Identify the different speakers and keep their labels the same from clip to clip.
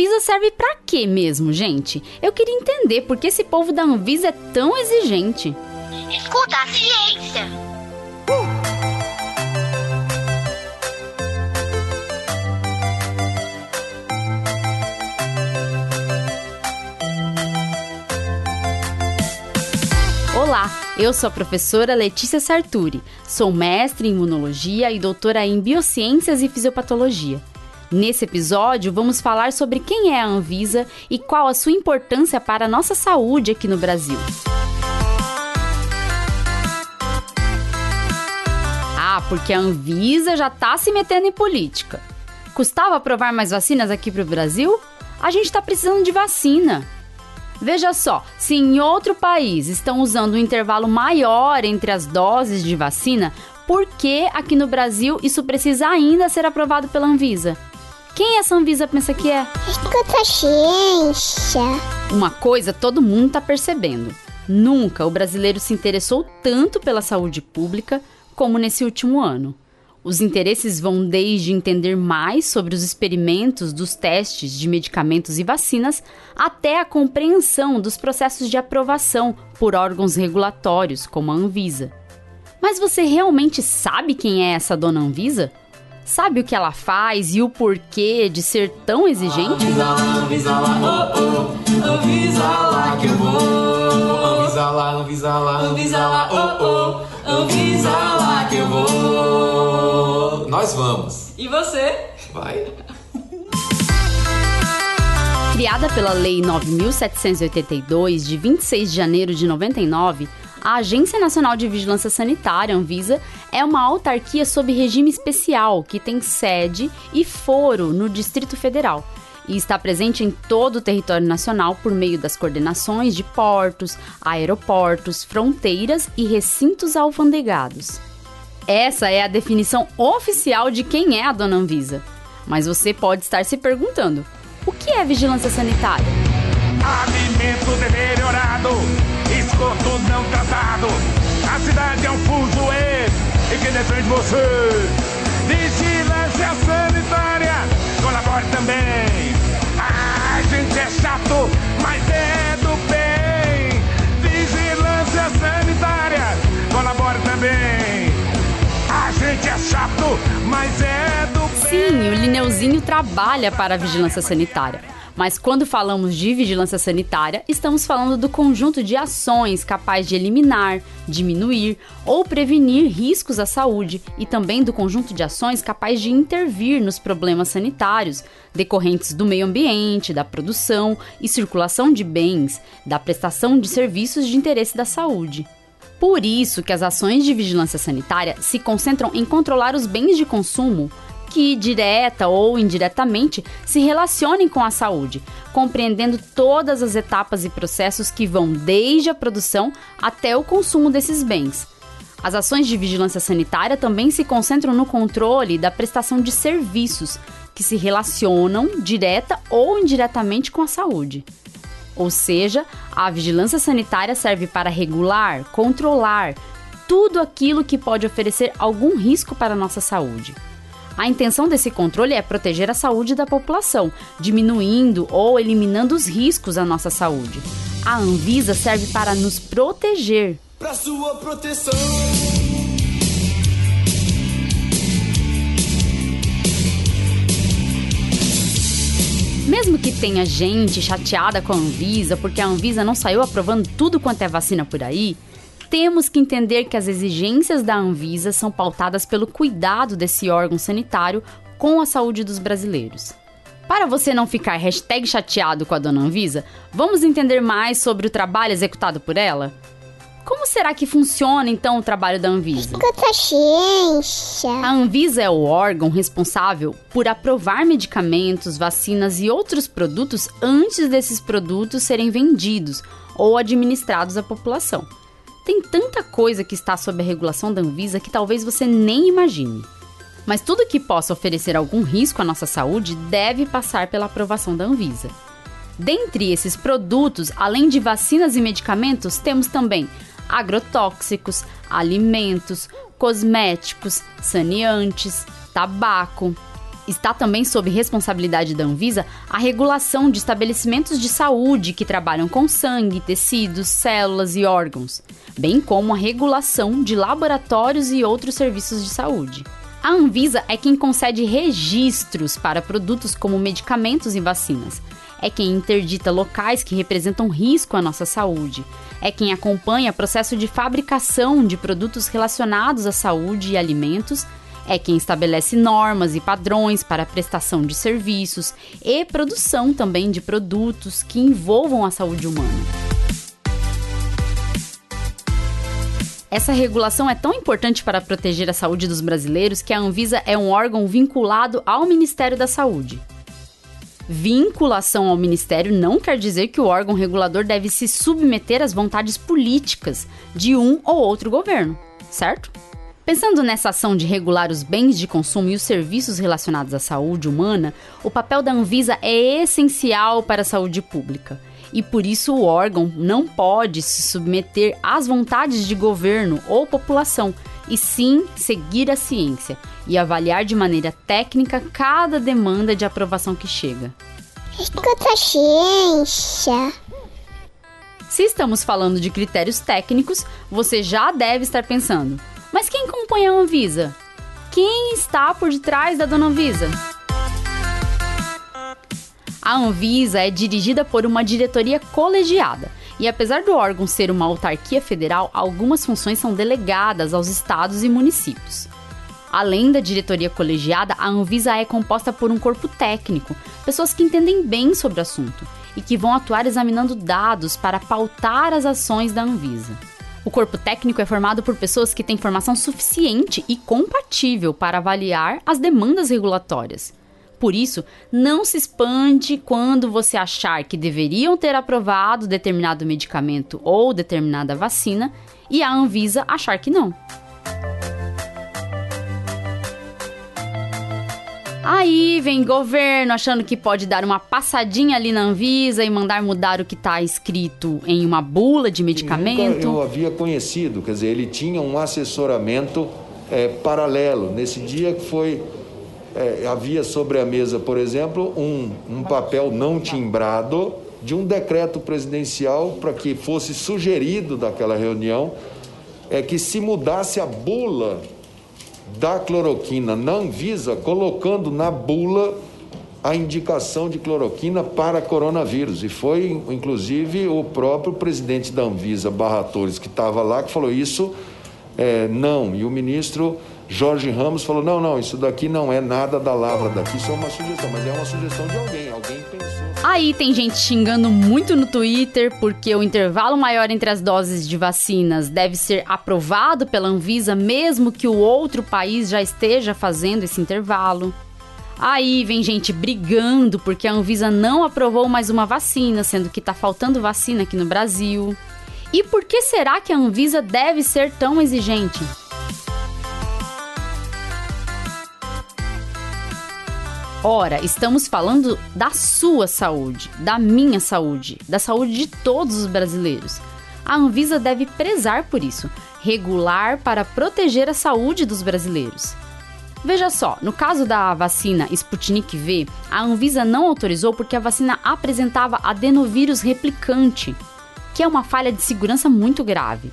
Speaker 1: Anvisa serve para quê mesmo, gente? Eu queria entender por que esse povo da Anvisa é tão exigente.
Speaker 2: Escuta a ciência.
Speaker 1: Olá, eu sou a professora Letícia Sarturi, sou mestre em imunologia e doutora em biociências e fisiopatologia. Nesse episódio, vamos falar sobre quem é a Anvisa e qual a sua importância para a nossa saúde aqui no Brasil. Ah, porque a Anvisa já está se metendo em política. Custava aprovar mais vacinas aqui para o Brasil? A gente está precisando de vacina. Veja só, se em outro país estão usando um intervalo maior entre as doses de vacina, por que aqui no Brasil isso precisa ainda ser aprovado pela Anvisa? Quem essa Anvisa pensa que é?
Speaker 2: Escuta a ciência.
Speaker 1: Uma coisa todo mundo está percebendo. Nunca o brasileiro se interessou tanto pela saúde pública como nesse último ano. Os interesses vão desde entender mais sobre os experimentos dos testes de medicamentos e vacinas até a compreensão dos processos de aprovação por órgãos regulatórios, como a Anvisa. Mas você realmente sabe quem é essa dona Anvisa? Sabe o que ela faz e o porquê de ser tão exigente?
Speaker 3: Avisa lá, avisa lá, oh oh, avisa lá que eu vou. Avisa lá, avisa lá, avisa lá, oh oh, avisa lá que eu vou. Nós vamos.
Speaker 4: E você?
Speaker 3: Vai.
Speaker 1: Criada pela Lei 9782 de 26 de janeiro de 99, a Agência Nacional de Vigilância Sanitária, Anvisa, é uma autarquia sob regime especial que tem sede e foro no Distrito Federal e está presente em todo o território nacional por meio das coordenações de portos, aeroportos, fronteiras e recintos alfandegados. Essa é a definição oficial de quem é a dona Anvisa. Mas você pode estar se perguntando: o que é vigilância sanitária?
Speaker 5: Alimento deteriorado, esgoto não tratado. A cidade é um fuzuê e quem defende você? Vigilância sanitária, colabore também. A gente é chato, mas é do bem. Vigilância sanitária, colabore também. A gente é chato, mas é do bem.
Speaker 1: Sim, o Lineuzinho trabalha para a vigilância sanitária. Mas quando falamos de vigilância sanitária, estamos falando do conjunto de ações capaz de eliminar, diminuir ou prevenir riscos à saúde e também do conjunto de ações capaz de intervir nos problemas sanitários decorrentes do meio ambiente, da produção e circulação de bens, da prestação de serviços de interesse da saúde. Por isso que as ações de vigilância sanitária se concentram em controlar os bens de consumo que, direta ou indiretamente, se relacionem com a saúde, compreendendo todas as etapas e processos que vão desde a produção até o consumo desses bens. As ações de vigilância sanitária também se concentram no controle da prestação de serviços que se relacionam direta ou indiretamente com a saúde. Ou seja, a vigilância sanitária serve para regular, controlar tudo aquilo que pode oferecer algum risco para a nossa saúde. A intenção desse controle é proteger a saúde da população, diminuindo ou eliminando os riscos à nossa saúde. A Anvisa serve para nos proteger.
Speaker 3: Sua proteção.
Speaker 1: Mesmo que tenha gente chateada com a Anvisa porque a Anvisa não saiu aprovando tudo quanto é vacina por aí, temos que entender que as exigências da Anvisa são pautadas pelo cuidado desse órgão sanitário com a saúde dos brasileiros. Para você não ficar hashtag chateado com a dona Anvisa, vamos entender mais sobre o trabalho executado por ela? Como será que funciona então o trabalho da Anvisa?
Speaker 2: Ciência.
Speaker 1: A Anvisa é o órgão responsável por aprovar medicamentos, vacinas e outros produtos antes desses produtos serem vendidos ou administrados à população. Tem tanta coisa que está sob a regulação da Anvisa que talvez você nem imagine. Mas tudo que possa oferecer algum risco à nossa saúde deve passar pela aprovação da Anvisa. Dentre esses produtos, além de vacinas e medicamentos, temos também agrotóxicos, alimentos, cosméticos, saneantes, tabaco. Está também sob responsabilidade da Anvisa a regulação de estabelecimentos de saúde que trabalham com sangue, tecidos, células e órgãos, bem como a regulação de laboratórios e outros serviços de saúde. A Anvisa é quem concede registros para produtos como medicamentos e vacinas. É quem interdita locais que representam risco à nossa saúde. É quem acompanha o processo de fabricação de produtos relacionados à saúde e alimentos é quem estabelece normas e padrões para a prestação de serviços e produção também de produtos que envolvam a saúde humana. Essa regulação é tão importante para proteger a saúde dos brasileiros que a Anvisa é um órgão vinculado ao Ministério da Saúde. Vinculação ao Ministério não quer dizer que o órgão regulador deve se submeter às vontades políticas de um ou outro governo, certo? Pensando nessa ação de regular os bens de consumo e os serviços relacionados à saúde humana, o papel da Anvisa é essencial para a saúde pública. E por isso o órgão não pode se submeter às vontades de governo ou população, e sim seguir a ciência e avaliar de maneira técnica cada demanda de aprovação que chega.
Speaker 2: Escuta a ciência.
Speaker 1: Se estamos falando de critérios técnicos, você já deve estar pensando: mas quem compõe a Anvisa? Quem está por detrás da dona Anvisa? A Anvisa é dirigida por uma diretoria colegiada. E apesar do órgão ser uma autarquia federal, algumas funções são delegadas aos estados e municípios. Além da diretoria colegiada, a Anvisa é composta por um corpo técnico, pessoas que entendem bem sobre o assunto e que vão atuar examinando dados para pautar as ações da Anvisa. O corpo técnico é formado por pessoas que têm formação suficiente e compatível para avaliar as demandas regulatórias. Por isso, não se expande quando você achar que deveriam ter aprovado determinado medicamento ou determinada vacina e a Anvisa achar que não. Aí vem governo achando que pode dar uma passadinha ali na Anvisa e mandar mudar o que está escrito em uma bula de medicamento.
Speaker 4: eu havia conhecido, quer dizer, ele tinha um assessoramento é, paralelo. Nesse dia que foi é, havia sobre a mesa, por exemplo, um, um papel não timbrado de um decreto presidencial para que fosse sugerido daquela reunião é que se mudasse a bula da cloroquina na Anvisa, colocando na bula a indicação de cloroquina para coronavírus. E foi, inclusive, o próprio presidente da Anvisa, Barra Torres, que estava lá, que falou isso, é, não. E o ministro Jorge Ramos falou, não, não, isso daqui não é nada da lavra daqui, isso é uma sugestão, mas é uma sugestão de alguém, alguém pensou.
Speaker 1: Aí tem gente xingando muito no Twitter porque o intervalo maior entre as doses de vacinas deve ser aprovado pela Anvisa, mesmo que o outro país já esteja fazendo esse intervalo. Aí vem gente brigando porque a Anvisa não aprovou mais uma vacina, sendo que tá faltando vacina aqui no Brasil. E por que será que a Anvisa deve ser tão exigente? Ora, estamos falando da sua saúde, da minha saúde, da saúde de todos os brasileiros. A Anvisa deve prezar por isso, regular para proteger a saúde dos brasileiros. Veja só, no caso da vacina Sputnik V, a Anvisa não autorizou porque a vacina apresentava adenovírus replicante, que é uma falha de segurança muito grave.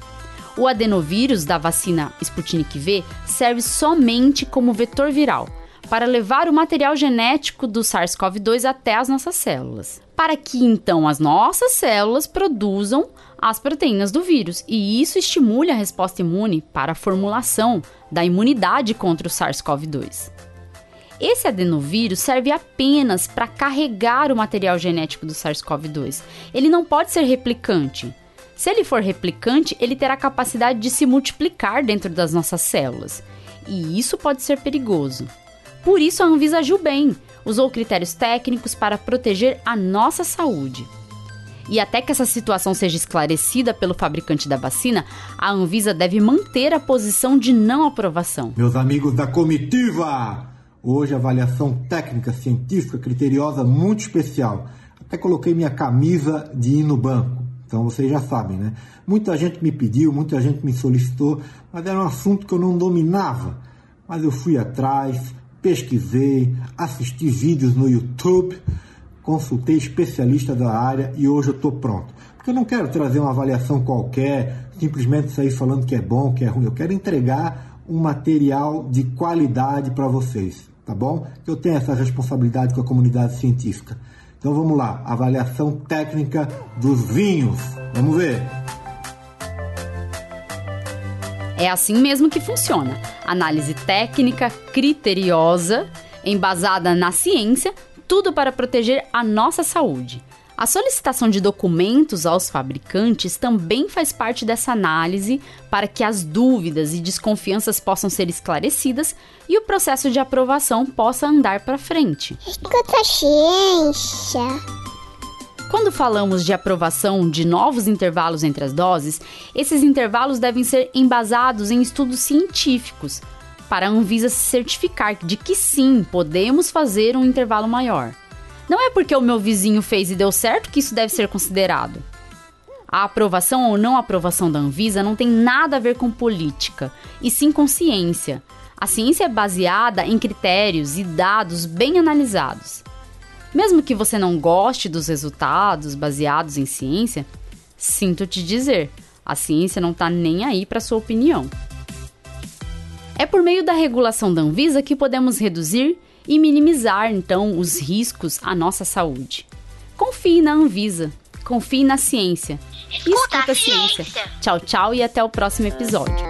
Speaker 1: O adenovírus da vacina Sputnik V serve somente como vetor viral para levar o material genético do SARS-CoV-2 até as nossas células, para que então as nossas células produzam as proteínas do vírus, e isso estimule a resposta imune para a formulação da imunidade contra o SARS-CoV-2. Esse adenovírus serve apenas para carregar o material genético do SARS-CoV-2. Ele não pode ser replicante. Se ele for replicante, ele terá capacidade de se multiplicar dentro das nossas células. E isso pode ser perigoso. Por isso, a Anvisa agiu bem, usou critérios técnicos para proteger a nossa saúde. E até que essa situação seja esclarecida pelo fabricante da vacina, a Anvisa deve manter a posição de não aprovação.
Speaker 6: Meus amigos da comitiva! Hoje, avaliação técnica, científica, criteriosa muito especial. Até coloquei minha camisa de ir no banco. Então vocês já sabem, né? Muita gente me pediu, muita gente me solicitou, mas era um assunto que eu não dominava. Mas eu fui atrás, pesquisei, assisti vídeos no YouTube, consultei especialista da área e hoje eu estou pronto. Porque eu não quero trazer uma avaliação qualquer, simplesmente sair falando que é bom, que é ruim. Eu quero entregar um material de qualidade para vocês, tá bom? Eu tenho essa responsabilidade com a comunidade científica. Então vamos lá, avaliação técnica dos vinhos. Vamos ver.
Speaker 1: É assim mesmo que funciona. Análise técnica, criteriosa, embasada na ciência, tudo para proteger a nossa saúde. A solicitação de documentos aos fabricantes também faz parte dessa análise para que as dúvidas e desconfianças possam ser esclarecidas e o processo de aprovação possa andar para frente.
Speaker 2: Escuta a ciência.
Speaker 1: Quando falamos de aprovação de novos intervalos entre as doses, esses intervalos devem ser embasados em estudos científicos, para a Anvisa se certificar de que sim, podemos fazer um intervalo maior. Não é porque o meu vizinho fez e deu certo que isso deve ser considerado. A aprovação ou não aprovação da Anvisa não tem nada a ver com política, e sim com ciência. A ciência é baseada em critérios e dados bem analisados. Mesmo que você não goste dos resultados baseados em ciência, sinto te dizer, a ciência não está nem aí para sua opinião. É por meio da regulação da Anvisa que podemos reduzir e minimizar então os riscos à nossa saúde. Confie na Anvisa, confie na ciência.
Speaker 2: Escuta,
Speaker 1: Escuta a ciência. Tchau, tchau e até o próximo episódio.